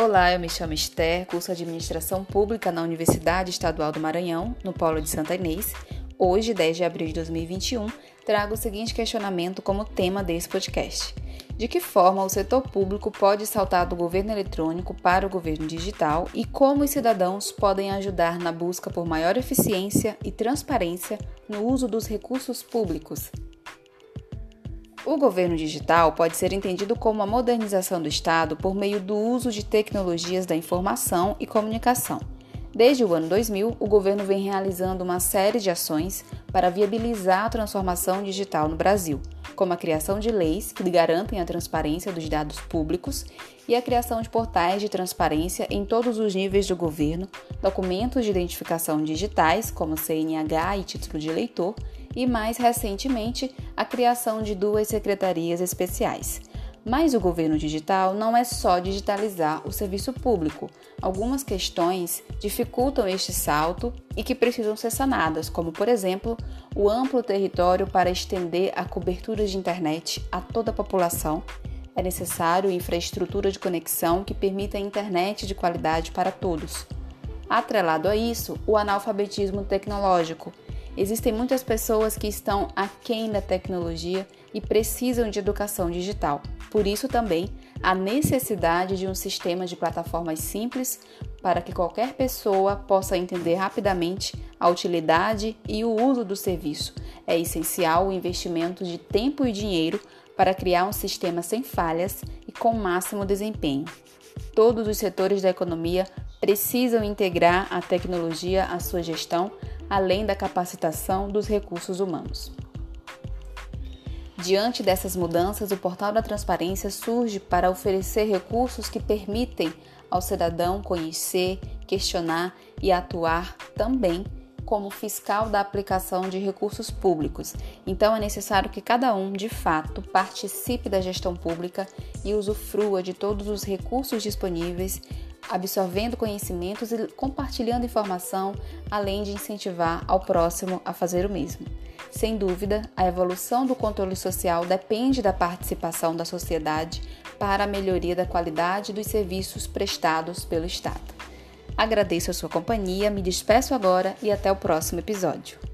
Olá, eu me chamo Esther, curso Administração Pública na Universidade Estadual do Maranhão, no Polo de Santa Inês. Hoje, 10 de abril de 2021, trago o seguinte questionamento como tema desse podcast. De que forma o setor público pode saltar do governo eletrônico para o governo digital e como os cidadãos podem ajudar na busca por maior eficiência e transparência no uso dos recursos públicos? O governo digital pode ser entendido como a modernização do Estado por meio do uso de tecnologias da informação e comunicação. Desde o ano 2000, o governo vem realizando uma série de ações para viabilizar a transformação digital no Brasil, como a criação de leis que garantem a transparência dos dados públicos e a criação de portais de transparência em todos os níveis do governo, documentos de identificação digitais, como CNH e título de eleitor, e, mais recentemente, a criação de duas secretarias especiais. Mas o governo digital não é só digitalizar o serviço público. Algumas questões dificultam este salto e que precisam ser sanadas, como, por exemplo, o amplo território para estender a cobertura de internet a toda a população. É necessário infraestrutura de conexão que permita internet de qualidade para todos. Atrelado a isso, o analfabetismo tecnológico Existem muitas pessoas que estão aquém da tecnologia e precisam de educação digital. Por isso também a necessidade de um sistema de plataformas simples para que qualquer pessoa possa entender rapidamente a utilidade e o uso do serviço. É essencial o investimento de tempo e dinheiro para criar um sistema sem falhas e com máximo desempenho. Todos os setores da economia precisam integrar a tecnologia à sua gestão além da capacitação dos recursos humanos. Diante dessas mudanças, o Portal da Transparência surge para oferecer recursos que permitem ao cidadão conhecer, questionar e atuar também como fiscal da aplicação de recursos públicos. Então é necessário que cada um, de fato, participe da gestão pública e usufrua de todos os recursos disponíveis absorvendo conhecimentos e compartilhando informação, além de incentivar ao próximo a fazer o mesmo. Sem dúvida, a evolução do controle social depende da participação da sociedade para a melhoria da qualidade dos serviços prestados pelo Estado. Agradeço a sua companhia, me despeço agora e até o próximo episódio.